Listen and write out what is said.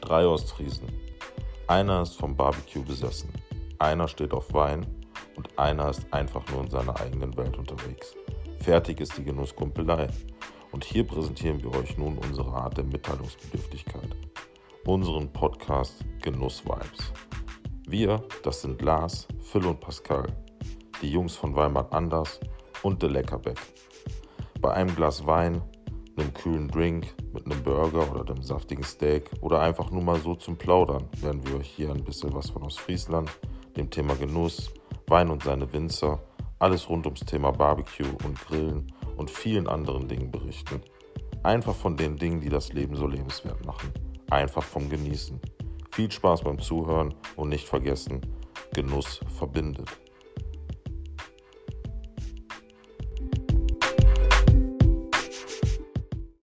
Drei Ostfriesen. Einer ist vom Barbecue besessen, einer steht auf Wein und einer ist einfach nur in seiner eigenen Welt unterwegs. Fertig ist die Genusskumpelei. Und hier präsentieren wir euch nun unsere Art der Mitteilungsbedürftigkeit. Unseren Podcast Genuss Vibes. Wir, das sind Lars, Phil und Pascal, die Jungs von Weimar Anders und der Leckerbeck. Bei einem Glas Wein, einem kühlen Drink, mit einem Burger oder einem saftigen Steak oder einfach nur mal so zum Plaudern werden wir euch hier ein bisschen was von Ostfriesland, dem Thema Genuss, Wein und seine Winzer, alles rund ums Thema Barbecue und Grillen und vielen anderen Dingen berichten. Einfach von den Dingen, die das Leben so lebenswert machen. Einfach vom Genießen. Viel Spaß beim Zuhören und nicht vergessen, Genuss verbindet.